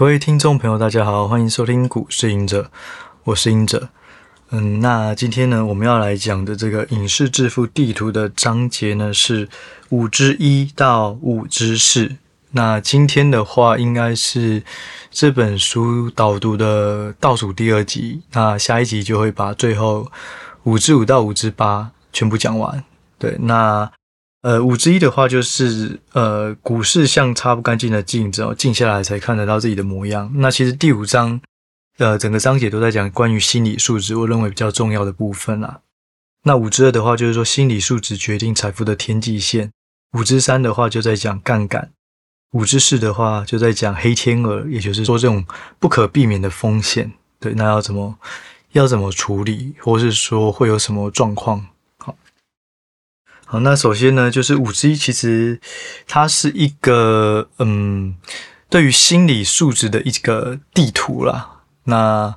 各位听众朋友，大家好，欢迎收听股市隐者，我是隐者。嗯，那今天呢，我们要来讲的这个影视致富地图的章节呢，是五之一到五之四。那今天的话，应该是这本书导读的倒数第二集。那下一集就会把最后五之五到五之八全部讲完。对，那。呃，五之一的话就是，呃，股市像擦不干净的镜子哦，静下来才看得到自己的模样。那其实第五章，呃，整个章节都在讲关于心理素质，我认为比较重要的部分啦。那五之二的话就是说，心理素质决定财富的天际线。五之三的话就在讲杠杆。五之四的话就在讲黑天鹅，也就是说这种不可避免的风险。对，那要怎么要怎么处理，或是说会有什么状况？好，那首先呢，就是五 G，其实它是一个嗯，对于心理素质的一个地图啦。那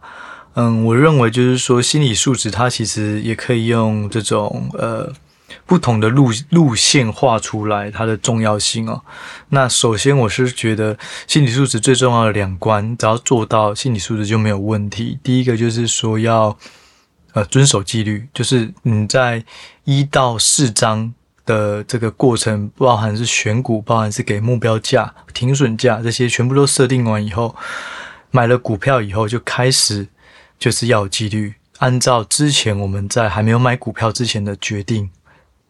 嗯，我认为就是说，心理素质它其实也可以用这种呃不同的路路线画出来它的重要性哦。那首先，我是觉得心理素质最重要的两关，只要做到，心理素质就没有问题。第一个就是说要。呃，遵守纪律，就是你在一到四章的这个过程，包含是选股，包含是给目标价、停损价这些，全部都设定完以后，买了股票以后就开始就是要有纪律，按照之前我们在还没有买股票之前的决定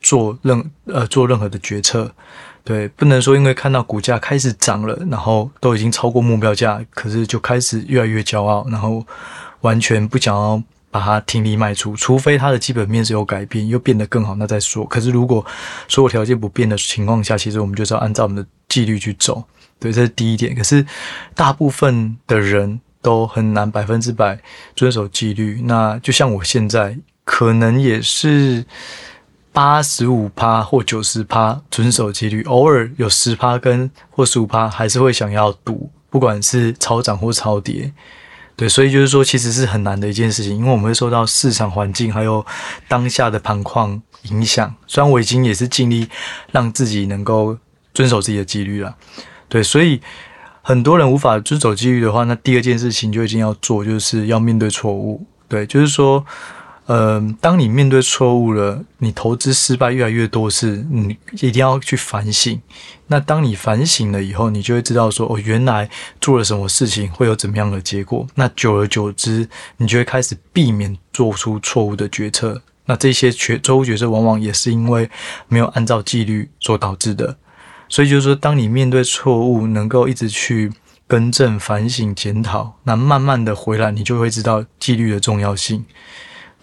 做任呃做任何的决策，对，不能说因为看到股价开始涨了，然后都已经超过目标价，可是就开始越来越骄傲，然后完全不想要。把它停利卖出，除非它的基本面是有改变，又变得更好，那再说。可是如果所有条件不变的情况下，其实我们就是要按照我们的纪律去走。对，这是第一点。可是大部分的人都很难百分之百遵守纪律。那就像我现在，可能也是八十五趴或九十趴遵守纪律，偶尔有十趴跟或十五趴还是会想要赌，不管是超涨或超跌。对，所以就是说，其实是很难的一件事情，因为我们会受到市场环境还有当下的盘况影响。虽然我已经也是尽力让自己能够遵守自己的纪律了，对，所以很多人无法遵守纪律的话，那第二件事情就已经要做，就是要面对错误。对，就是说。呃，当你面对错误了，你投资失败越来越多次，你一定要去反省。那当你反省了以后，你就会知道说，哦，原来做了什么事情会有怎么样的结果。那久而久之，你就会开始避免做出错误的决策。那这些决错误决策往往也是因为没有按照纪律所导致的。所以就是说，当你面对错误，能够一直去更正、反省、检讨，那慢慢的回来，你就会知道纪律的重要性。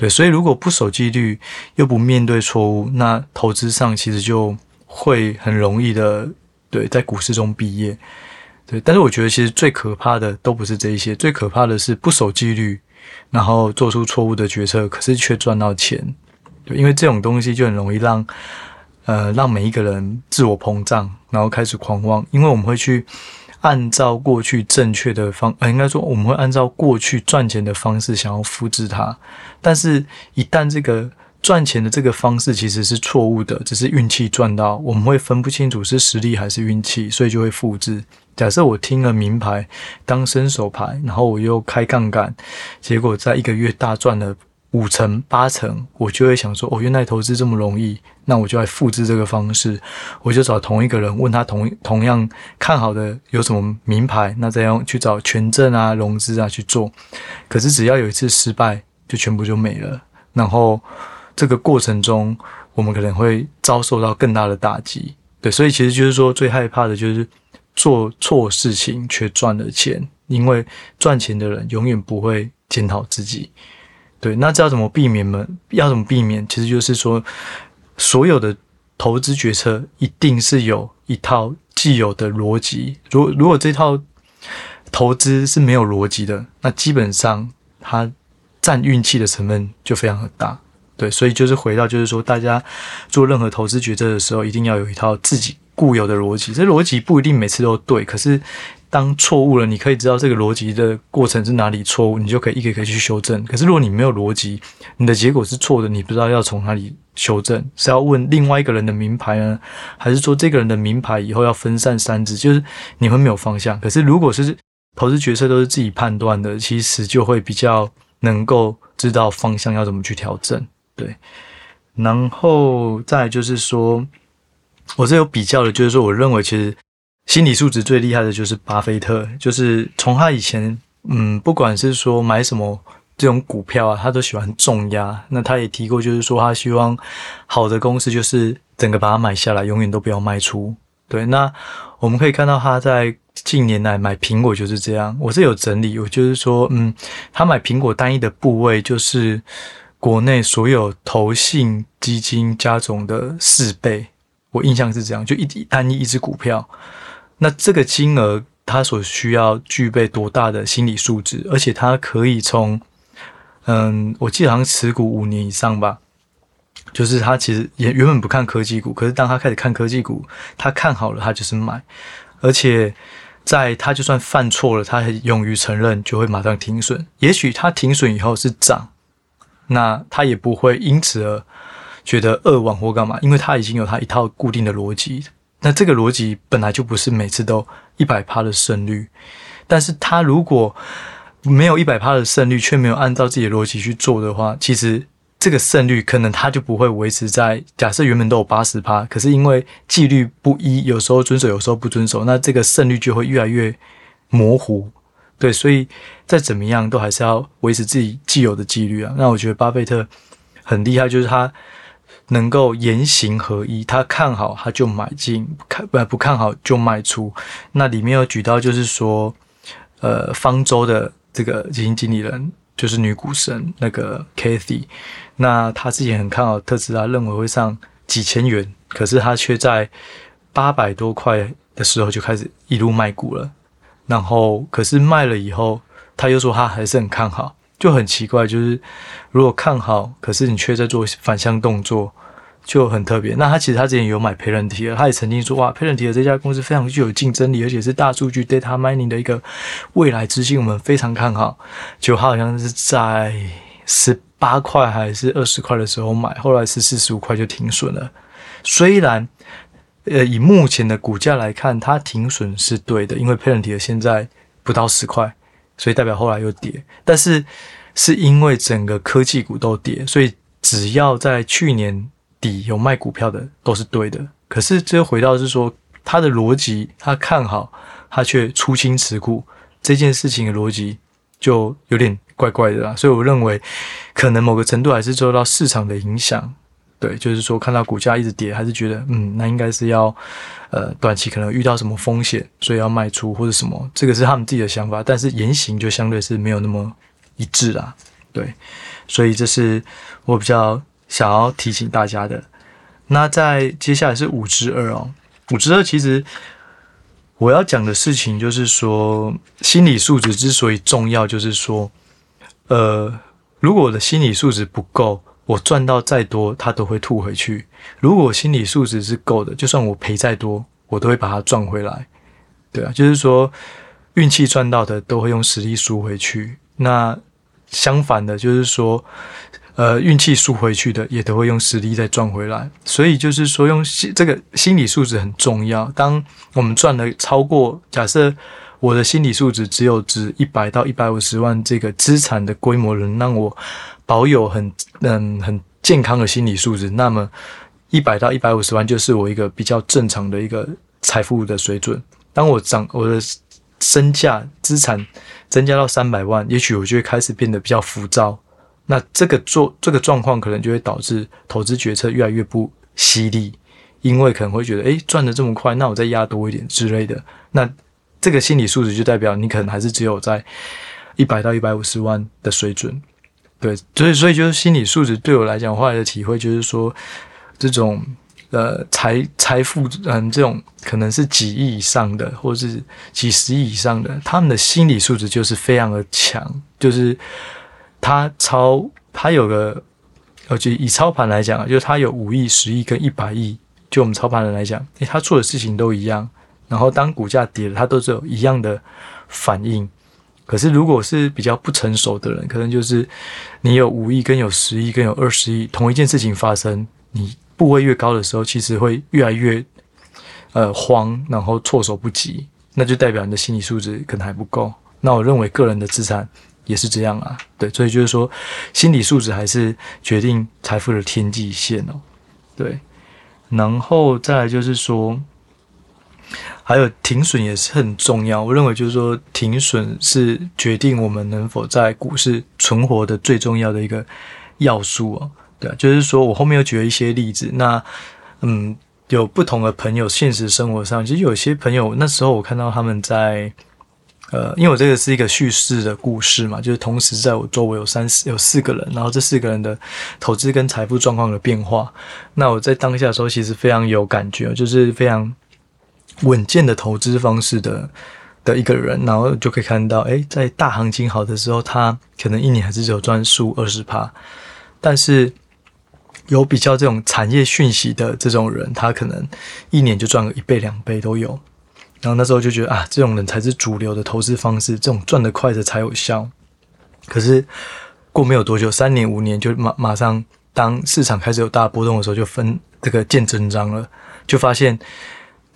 对，所以如果不守纪律，又不面对错误，那投资上其实就会很容易的，对，在股市中毕业。对，但是我觉得其实最可怕的都不是这一些，最可怕的是不守纪律，然后做出错误的决策，可是却赚到钱。对，因为这种东西就很容易让，呃，让每一个人自我膨胀，然后开始狂妄，因为我们会去。按照过去正确的方，呃，应该说我们会按照过去赚钱的方式想要复制它，但是，一旦这个赚钱的这个方式其实是错误的，只是运气赚到，我们会分不清楚是实力还是运气，所以就会复制。假设我听了明牌当伸手牌，然后我又开杠杆，结果在一个月大赚了。五成八成，我就会想说，哦，原来投资这么容易，那我就来复制这个方式，我就找同一个人，问他同同样看好的有什么名牌，那这样去找权证啊、融资啊去做。可是只要有一次失败，就全部就没了。然后这个过程中，我们可能会遭受到更大的打击。对，所以其实就是说，最害怕的就是做错事情却赚了钱，因为赚钱的人永远不会检讨自己。对，那这要怎么避免呢？要怎么避免？其实就是说，所有的投资决策一定是有一套既有的逻辑。如如果这套投资是没有逻辑的，那基本上它占运气的成分就非常的大。对，所以就是回到就是说，大家做任何投资决策的时候，一定要有一套自己固有的逻辑。这逻辑不一定每次都对，可是。当错误了，你可以知道这个逻辑的过程是哪里错误，你就可以一个一个去修正。可是如果你没有逻辑，你的结果是错的，你不知道要从哪里修正，是要问另外一个人的名牌呢，还是说这个人的名牌以后要分散三只，就是你会没有方向。可是如果是投资决策都是自己判断的，其实就会比较能够知道方向要怎么去调整。对，然后再就是说，我这有比较的，就是说，我认为其实心理素质最厉害的就是巴菲特，就是从他以前，嗯，不管是说买什么这种股票啊，他都喜欢重压。那他也提过，就是说他希望好的公司就是整个把它买下来，永远都不要卖出。对，那我们可以看到他在近年来买苹果就是这样。我是有整理，我就是说，嗯，他买苹果单一的部位就是。国内所有投信基金加总的四倍，我印象是这样，就一单一一只股票，那这个金额它所需要具备多大的心理素质，而且它可以从，嗯，我记得好像持股五年以上吧，就是他其实也原本不看科技股，可是当他开始看科技股，他看好了，他就是买，而且在他就算犯错了，他很勇于承认，就会马上停损，也许他停损以后是涨。那他也不会因此而觉得扼腕或干嘛，因为他已经有他一套固定的逻辑。那这个逻辑本来就不是每次都一百趴的胜率，但是他如果没有一百趴的胜率，却没有按照自己的逻辑去做的话，其实这个胜率可能他就不会维持在假设原本都有八十趴，可是因为纪律不一，有时候遵守，有时候不遵守，那这个胜率就会越来越模糊。对，所以再怎么样都还是要维持自己既有的纪律啊。那我觉得巴菲特很厉害，就是他能够言行合一，他看好他就买进，看不不看好就卖出。那里面有举到就是说，呃，方舟的这个基金经理人就是女股神那个 Kathy，那他之前很看好特斯拉，认为会上几千元，可是他却在八百多块的时候就开始一路卖股了。然后，可是卖了以后，他又说他还是很看好，就很奇怪。就是如果看好，可是你却在做反向动作，就很特别。那他其实他之前有买 Palantir，他也曾经说哇，Palantir 这家公司非常具有竞争力，而且是大数据 data mining 的一个未来之星，我们非常看好。就他好像是在十八块还是二十块的时候买，后来是四十五块就停损了。虽然。呃，以目前的股价来看，它停损是对的，因为 Palantir 现在不到十块，所以代表后来又跌。但是是因为整个科技股都跌，所以只要在去年底有卖股票的都是对的。可是这回到是说，他的逻辑，他看好，他却出清持股这件事情的逻辑就有点怪怪的啦。所以我认为，可能某个程度还是受到市场的影响。对，就是说看到股价一直跌，还是觉得嗯，那应该是要，呃，短期可能遇到什么风险，所以要卖出或者什么，这个是他们自己的想法，但是言行就相对是没有那么一致啦。对，所以这是我比较想要提醒大家的。那在接下来是五之二哦，五之二其实我要讲的事情就是说，心理素质之所以重要，就是说，呃，如果我的心理素质不够。我赚到再多，他都会吐回去。如果心理素质是够的，就算我赔再多，我都会把它赚回来。对啊，就是说运气赚到的都会用实力输回去。那相反的，就是说，呃，运气输回去的也都会用实力再赚回来。所以就是说，用心这个心理素质很重要。当我们赚了超过，假设我的心理素质只有值一百到一百五十万这个资产的规模，能让我。保有很嗯很健康的心理素质，那么一百到一百五十万就是我一个比较正常的一个财富的水准。当我涨我的身价资产增加到三百万，也许我就会开始变得比较浮躁。那这个做这个状况可能就会导致投资决策越来越不犀利，因为可能会觉得诶赚得这么快，那我再压多一点之类的。那这个心理素质就代表你可能还是只有在一百到一百五十万的水准。对，所以所以就是心理素质对我来讲，后来的体会就是说，这种呃财财富，嗯，这种可能是几亿以上的，或是几十亿以上的，他们的心理素质就是非常的强，就是他操他有个，呃，就以操盘来讲，就是他有五亿、十亿跟一百亿，就我们操盘人来讲，诶，他做的事情都一样，然后当股价跌了，它都是有一样的反应。可是，如果是比较不成熟的人，可能就是你有五亿、跟有十亿、跟有二十亿，同一件事情发生，你部位越高的时候，其实会越来越呃慌，然后措手不及。那就代表你的心理素质可能还不够。那我认为个人的资产也是这样啊，对，所以就是说，心理素质还是决定财富的天际线哦，对。然后再来就是说，还有停损也是很重要。我认为就是说，停损是决定我们能否在股市存活的最重要的一个要素哦。对，就是说我后面又举了一些例子。那嗯，有不同的朋友，现实生活上其实有些朋友那时候我看到他们在。呃，因为我这个是一个叙事的故事嘛，就是同时在我周围有三四有四个人，然后这四个人的投资跟财富状况的变化，那我在当下的时候其实非常有感觉，就是非常稳健的投资方式的的一个人，然后就可以看到，诶，在大行情好的时候，他可能一年还是只有赚十五二十趴，但是有比较这种产业讯息的这种人，他可能一年就赚个一倍两倍都有。然后那时候就觉得啊，这种人才是主流的投资方式，这种赚得快的才有效。可是过没有多久，三年五年就马马上，当市场开始有大波动的时候，就分这个见真章了，就发现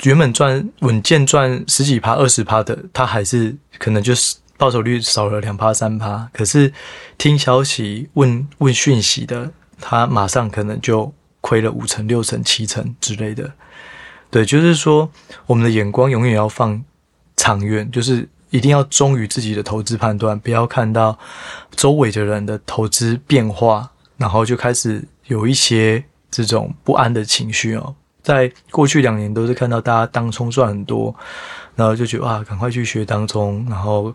原本赚稳健赚十几趴、二十趴的，他还是可能就是报酬率少了两趴、三趴。可是听消息、问问讯息的，他马上可能就亏了五成、六成、七成之类的。对，就是说，我们的眼光永远要放长远，就是一定要忠于自己的投资判断，不要看到周围的人的投资变化，然后就开始有一些这种不安的情绪哦。在过去两年，都是看到大家当冲赚很多，然后就觉得啊，赶快去学当冲，然后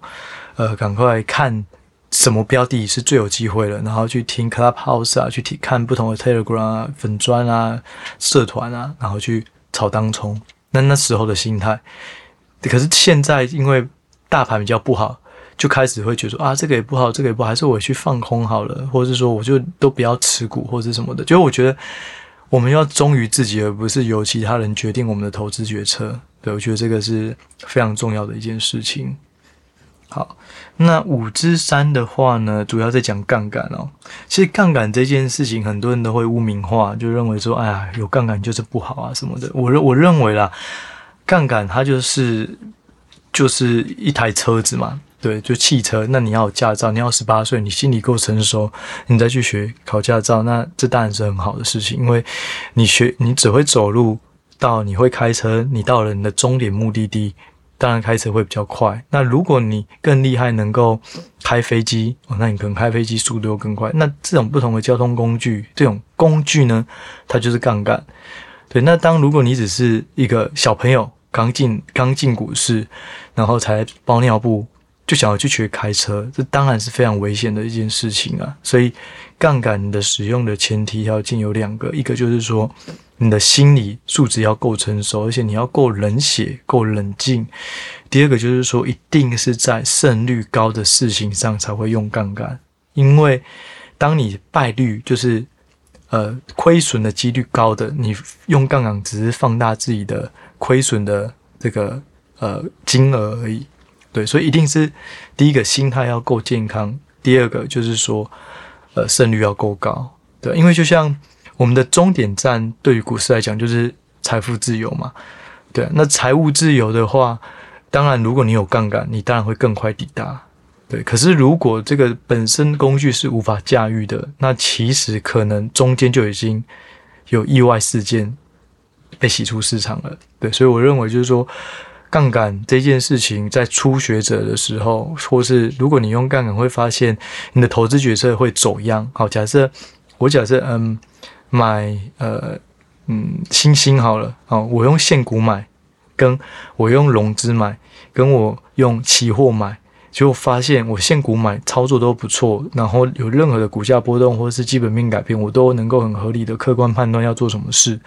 呃，赶快看什么标的是最有机会的，然后去听 Clubhouse 啊，去听看不同的 Telegram 啊、粉专啊、社团啊，然后去。炒当冲，那那时候的心态，可是现在因为大盘比较不好，就开始会觉得说啊，这个也不好，这个也不好，还是我去放空好了，或者是说我就都不要持股或者什么的。就我觉得我们要忠于自己，而不是由其他人决定我们的投资决策。对，我觉得这个是非常重要的一件事情。好，那五之三的话呢，主要在讲杠杆哦。其实杠杆这件事情，很多人都会污名化，就认为说，哎呀，有杠杆就是不好啊什么的。我认我认为啦，杠杆它就是就是一台车子嘛，对，就汽车。那你要有驾照，你要十八岁，你心理够成熟，你再去学考驾照，那这当然是很好的事情，因为你学你只会走路，到你会开车，你到了你的终点目的地。当然开车会比较快。那如果你更厉害，能够开飞机哦，那你可能开飞机速度又更快。那这种不同的交通工具，这种工具呢，它就是杠杆。对，那当如果你只是一个小朋友，刚进刚进股市，然后才包尿布，就想要去学开车，这当然是非常危险的一件事情啊。所以，杠杆的使用的前提条件有两个，一个就是说。你的心理素质要够成熟，而且你要够冷血、够冷静。第二个就是说，一定是在胜率高的事情上才会用杠杆，因为当你败率就是呃亏损的几率高的，你用杠杆只是放大自己的亏损的这个呃金额而已。对，所以一定是第一个心态要够健康，第二个就是说呃胜率要够高。对，因为就像。我们的终点站对于股市来讲就是财富自由嘛，对。那财务自由的话，当然如果你有杠杆，你当然会更快抵达，对。可是如果这个本身工具是无法驾驭的，那其实可能中间就已经有意外事件被洗出市场了，对。所以我认为就是说，杠杆这件事情在初学者的时候，或是如果你用杠杆，会发现你的投资决策会走样。好，假设我假设嗯。买呃嗯星星好了，好，我用现股买，跟我用融资买，跟我用期货买，结果发现我现股买操作都不错，然后有任何的股价波动或者是基本面改变，我都能够很合理的客观判断要做什么事。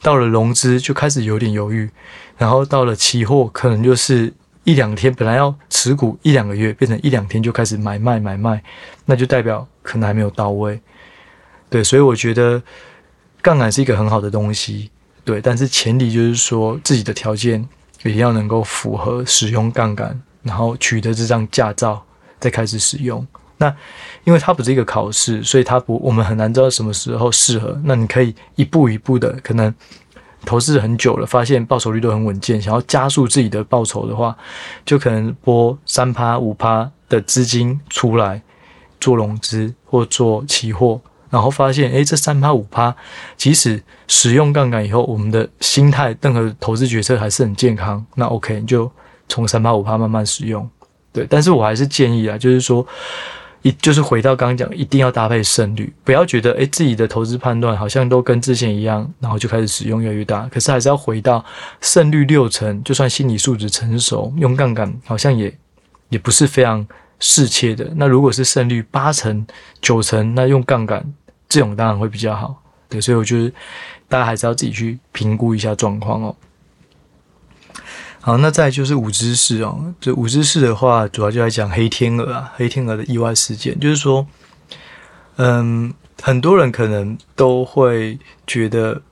到了融资就开始有点犹豫，然后到了期货可能就是一两天，本来要持股一两个月，变成一两天就开始买卖买卖，那就代表可能还没有到位。对，所以我觉得杠杆是一个很好的东西，对，但是前提就是说自己的条件一定要能够符合使用杠杆，然后取得这张驾照再开始使用。那因为它不是一个考试，所以它不，我们很难知道什么时候适合。那你可以一步一步的，可能投资很久了，发现报酬率都很稳健，想要加速自己的报酬的话，就可能拨三趴五趴的资金出来做融资或做期货，然后发现，诶，这三趴五趴，即使使用杠杆以后，我们的心态、任何投资决策还是很健康，那 OK，就从三趴五趴慢慢使用。对，但是我还是建议啊，就是说。一就是回到刚刚讲，一定要搭配胜率，不要觉得诶自己的投资判断好像都跟之前一样，然后就开始使用越来越大。可是还是要回到胜率六成，就算心理素质成熟，用杠杆好像也也不是非常适切的。那如果是胜率八成、九成，那用杠杆这种当然会比较好。对，所以我觉得大家还是要自己去评估一下状况哦。好，那再就是五知识哦。这五知识的话，主要就来讲黑天鹅啊，黑天鹅的意外事件，就是说，嗯，很多人可能都会觉得，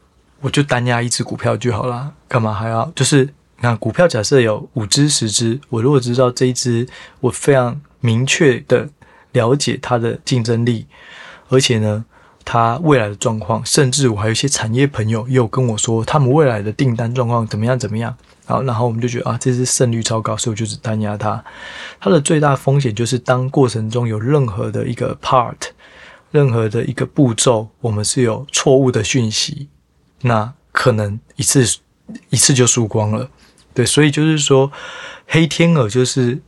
我就单押一只股票就好啦，干嘛还要？就是那股票假设有五只、十只，我如果知道这一只，我非常明确的了解它的竞争力，而且呢，它未来的状况，甚至我还有一些产业朋友又跟我说，他们未来的订单状况怎么样，怎么样。好，然后我们就觉得啊，这支胜率超高，所以我就只单押它。它的最大风险就是，当过程中有任何的一个 part，任何的一个步骤，我们是有错误的讯息，那可能一次一次就输光了。对，所以就是说，黑天鹅就是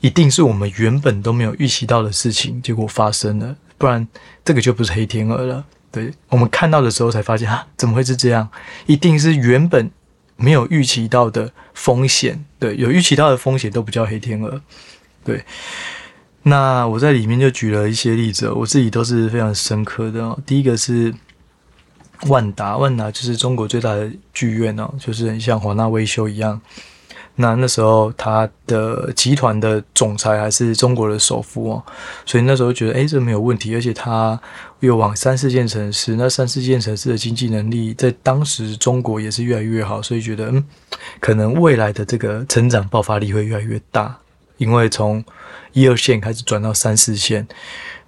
一定是我们原本都没有预期到的事情，结果发生了，不然这个就不是黑天鹅了。对，我们看到的时候才发现啊，怎么会是这样？一定是原本。没有预期到的风险，对，有预期到的风险都不叫黑天鹅，对。那我在里面就举了一些例子，我自己都是非常深刻的哦。第一个是万达，万达就是中国最大的剧院哦，就是很像华纳维修一样。那那时候他的集团的总裁还是中国的首富哦，所以那时候觉得诶，这没有问题，而且他又往三四线城市，那三四线城市的经济能力在当时中国也是越来越好，所以觉得嗯，可能未来的这个成长爆发力会越来越大，因为从一二线开始转到三四线，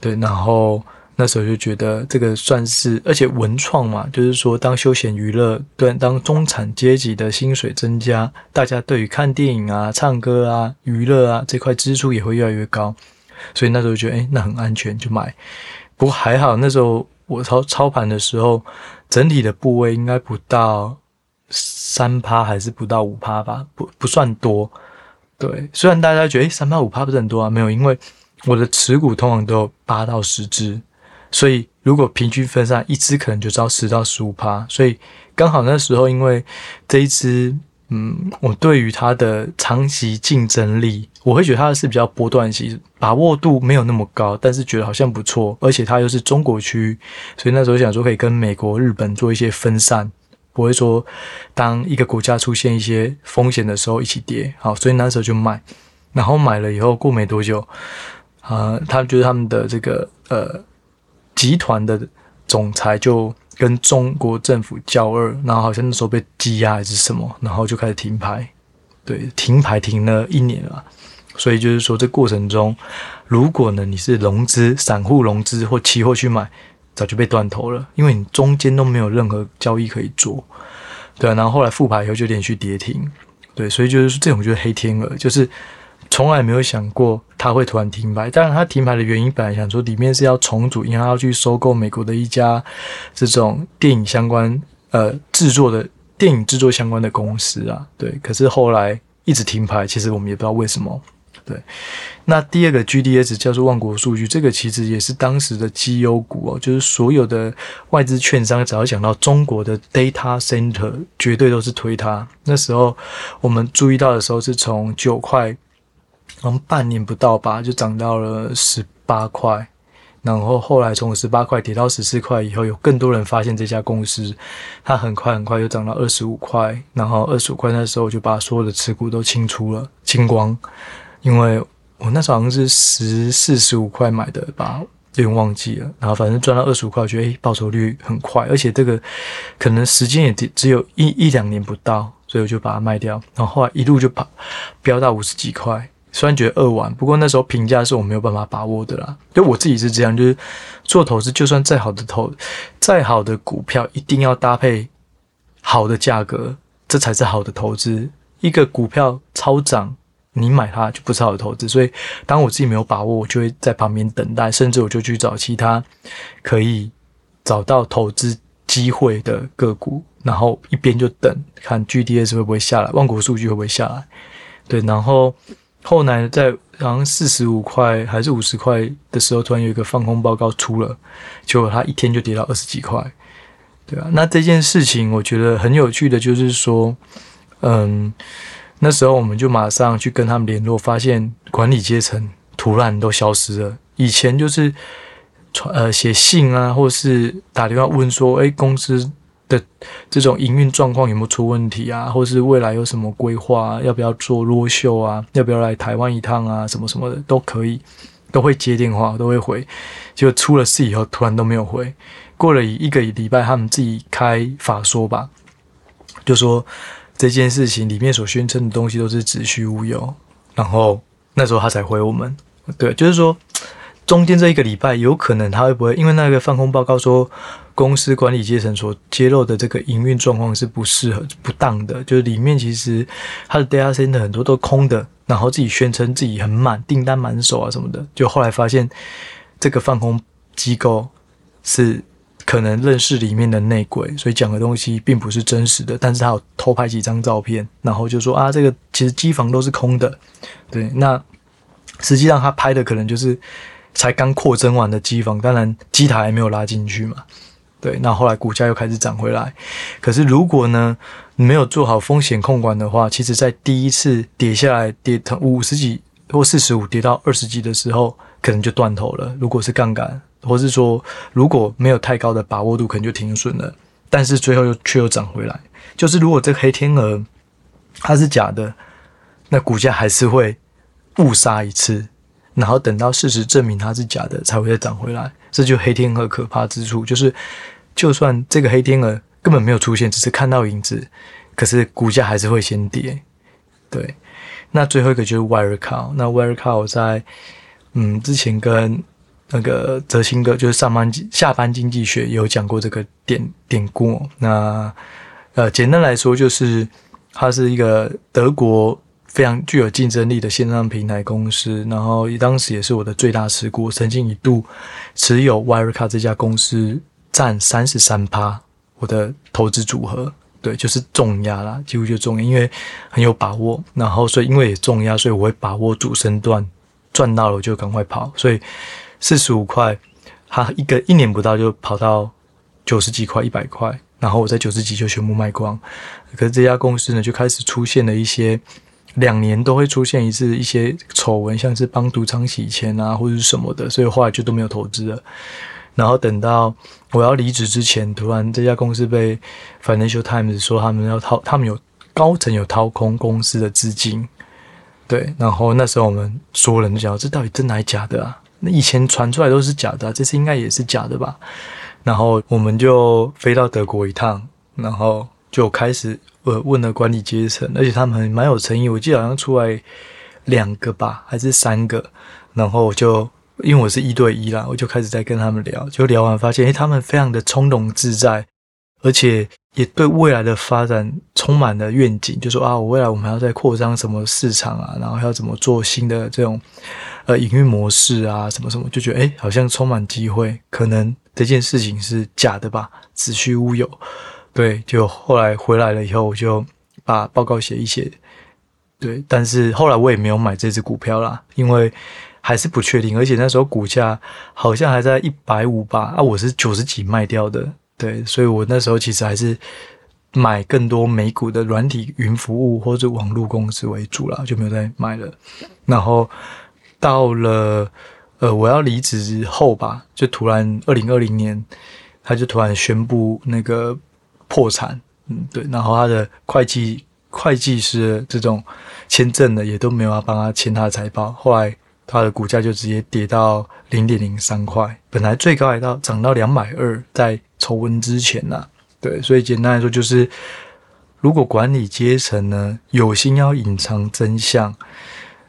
对，然后。那时候就觉得这个算是，而且文创嘛，就是说当休闲娱乐，对，当中产阶级的薪水增加，大家对于看电影啊、唱歌啊、娱乐啊这块支出也会越来越高，所以那时候觉得，诶，那很安全，就买。不过还好，那时候我操操盘的时候，整体的部位应该不到三趴，还是不到五趴吧，不不算多。对，虽然大家觉得，诶，三趴五趴不是很多啊，没有，因为我的持股通常都有八到十只。所以，如果平均分散，一只可能就到十到十五趴。所以刚好那时候，因为这一只，嗯，我对于它的长期竞争力，我会觉得它是比较波段型，把握度没有那么高，但是觉得好像不错。而且它又是中国区，所以那时候想说可以跟美国、日本做一些分散，不会说当一个国家出现一些风险的时候一起跌。好，所以那时候就买，然后买了以后过没多久，啊、他觉得他们的这个呃。集团的总裁就跟中国政府交恶，然后好像那时候被羁押还是什么，然后就开始停牌，对，停牌停了一年了。所以就是说，这过程中，如果呢你是融资、散户融资或期货去买，早就被断头了，因为你中间都没有任何交易可以做，对啊。然后后来复牌以后就连续跌停，对，所以就是这种就是黑天鹅，就是。从来没有想过它会突然停牌。当然，它停牌的原因本来想说里面是要重组，因为他要去收购美国的一家这种电影相关呃制作的电影制作相关的公司啊。对，可是后来一直停牌，其实我们也不知道为什么。对，那第二个 GDS 叫做万国数据，这个其实也是当时的绩优股哦，就是所有的外资券商只要讲到中国的 data center，绝对都是推它。那时候我们注意到的时候是从九块。然后半年不到吧，就涨到了十八块，然后后来从十八块跌到十四块以后，有更多人发现这家公司，它很快很快就涨到二十五块，然后二十五块那时候我就把所有的持股都清出了，清光，因为我那时候好像是十四十五块买的吧，有点忘记了，然后反正赚到二十五块，我觉得诶报酬率很快，而且这个可能时间也只只有一一两年不到，所以我就把它卖掉，然后后来一路就跑飙到五十几块。虽然觉得扼腕，不过那时候评价是我没有办法把握的啦。就我自己是这样，就是做投资，就算再好的投，再好的股票，一定要搭配好的价格，这才是好的投资。一个股票超涨，你买它就不是好的投资。所以，当我自己没有把握，我就会在旁边等待，甚至我就去找其他可以找到投资机会的个股，然后一边就等看 GDS 会不会下来，万国数据会不会下来。对，然后后来在好像四十五块还是五十块的时候，突然有一个放空报告出了，结果它一天就跌到二十几块。对啊，那这件事情我觉得很有趣的就是说，嗯，那时候我们就马上去跟他们联络，发现管理阶层突然都消失了。以前就是传呃写信啊，或是打电话问说，哎，公司的这种营运状况有没有出问题啊，或是未来有什么规划，要不要做罗秀啊，要不要来台湾一趟啊，什么什么的都可以，都会接电话，都会回。结果出了事以后，突然都没有回。过了一个礼拜，他们自己开法说吧，就说这件事情里面所宣称的东西都是子虚乌有。然后那时候他才回我们，对，就是说中间这一个礼拜，有可能他会不会因为那个放空报告说公司管理阶层所揭露的这个营运状况是不适合、不当的，就是里面其实他的 data center 很多都空的，然后自己宣称自己很满，订单满手啊什么的，就后来发现这个放空机构是。可能认识里面的内鬼，所以讲的东西并不是真实的。但是他有偷拍几张照片，然后就说啊，这个其实机房都是空的。对，那实际上他拍的可能就是才刚扩增完的机房，当然机台还没有拉进去嘛。对，那后来股价又开始涨回来。可是如果呢，你没有做好风险控管的话，其实在第一次跌下来跌成五十几或四十五跌到二十几的时候，可能就断头了。如果是杠杆。或是说，如果没有太高的把握度，可能就停损了。但是最后又却又涨回来。就是如果这黑天鹅它是假的，那股价还是会误杀一次，然后等到事实证明它是假的，才会再涨回来。这就黑天鹅可怕之处，就是就算这个黑天鹅根本没有出现，只是看到影子，可是股价还是会先跌。对，那最后一个就是 Wirecard。那 Wirecard 在嗯之前跟那个泽兴哥就是上班下班经济学有讲过这个典典故。那呃，简单来说就是，它是一个德国非常具有竞争力的线上平台公司。然后当时也是我的最大持股，曾经一度持有 Wirecard 这家公司占三十三趴我的投资组合。对，就是重压啦，几乎就重压，因为很有把握。然后所以因为也重压，所以我会把握主升段，赚到了我就赶快跑。所以。四十五块，它一个一年不到就跑到九十几块、一百块，然后我在九十几就全部卖光。可是这家公司呢，就开始出现了一些两年都会出现一次一些丑闻，像是帮赌场洗钱啊，或者是什么的，所以后来就都没有投资了。然后等到我要离职之前，突然这家公司被 Financial Times 说他们要掏，他们有高层有掏空公司的资金。对，然后那时候我们所有人都讲，这到底真的还是假的啊？那以前传出来都是假的，这次应该也是假的吧？然后我们就飞到德国一趟，然后就开始呃问了管理阶层，而且他们蛮有诚意，我记得好像出来两个吧，还是三个？然后我就因为我是一对一啦，我就开始在跟他们聊，就聊完发现，诶，他们非常的从容自在，而且也对未来的发展充满了愿景，就说啊，我未来我们要再扩张什么市场啊，然后要怎么做新的这种。呃，营运模式啊，什么什么，就觉得诶、好像充满机会，可能这件事情是假的吧，子虚乌有。对，就后来回来了以后，我就把报告写一写。对，但是后来我也没有买这只股票啦，因为还是不确定，而且那时候股价好像还在一百五吧，啊，我是九十几卖掉的。对，所以我那时候其实还是买更多美股的软体云服务或者网络公司为主啦，就没有再买了。然后。到了，呃，我要离职后吧，就突然二零二零年，他就突然宣布那个破产，嗯，对，然后他的会计会计师这种签证的也都没有要帮他签他的财报，后来他的股价就直接跌到零点零三块，本来最高还到涨到两百二，在丑闻之前呐、啊，对，所以简单来说就是，如果管理阶层呢有心要隐藏真相。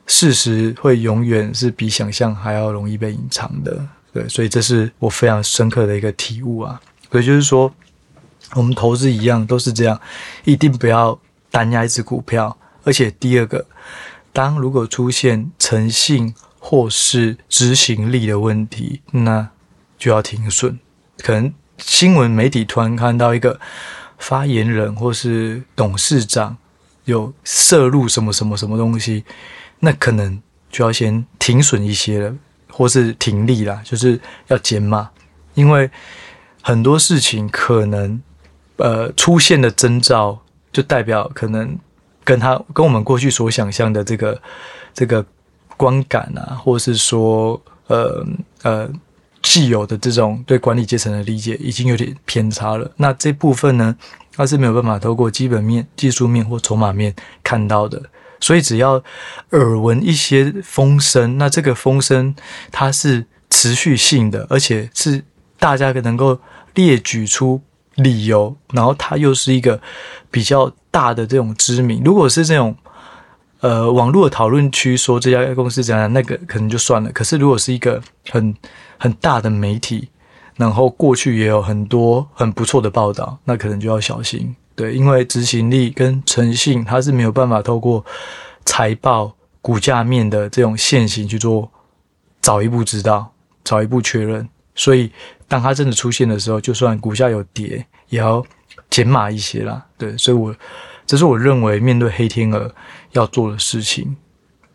事实会永远是比想象还要容易被隐藏的，对，所以这是我非常深刻的一个体悟啊。所以就是说，我们投资一样都是这样，一定不要单押一只股票。而且第二个，当如果出现诚信或是执行力的问题，那就要停损。可能新闻媒体突然看到一个发言人或是董事长有涉入什么什么什么东西，那可能就要先停损一些了，或是停利啦，就是要减码，因为很多事情可能。呃，出现的征兆就代表可能跟他跟我们过去所想象的这个这个观感啊，或是说呃呃既有的这种对管理阶层的理解已经有点偏差了。那这部分呢，它是没有办法透过基本面、技术面或筹码面看到的。所以只要耳闻一些风声，那这个风声它是持续性的，而且是大家能够列举出。理由，然后它又是一个比较大的这种知名。如果是这种呃网络的讨论区说这家公司怎样，那个可能就算了。可是如果是一个很很大的媒体，然后过去也有很多很不错的报道，那可能就要小心。对，因为执行力跟诚信，它是没有办法透过财报、股价面的这种现行去做早一步知道，早一步确认。所以，当它真的出现的时候，就算股价有跌，也要减码一些啦。对，所以我这是我认为面对黑天鹅要做的事情。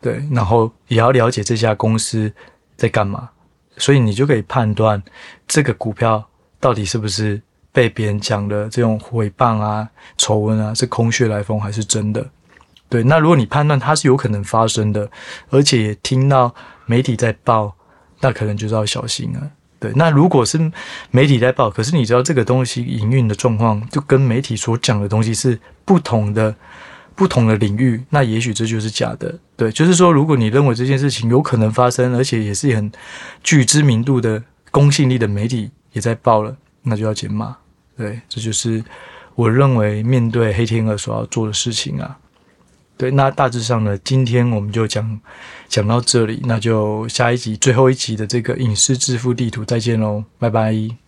对，然后也要了解这家公司在干嘛，所以你就可以判断这个股票到底是不是被别人讲的这种诽谤啊、丑闻啊，是空穴来风还是真的？对，那如果你判断它是有可能发生的，而且也听到媒体在报，那可能就是要小心了。对，那如果是媒体在报，可是你知道这个东西营运的状况就跟媒体所讲的东西是不同的，不同的领域，那也许这就是假的。对，就是说，如果你认为这件事情有可能发生，而且也是很具知名度的公信力的媒体也在报了，那就要减码。对，这就是我认为面对黑天鹅所要做的事情啊。对，那大致上呢，今天我们就讲讲到这里，那就下一集最后一集的这个影视致富地图再见喽，拜拜。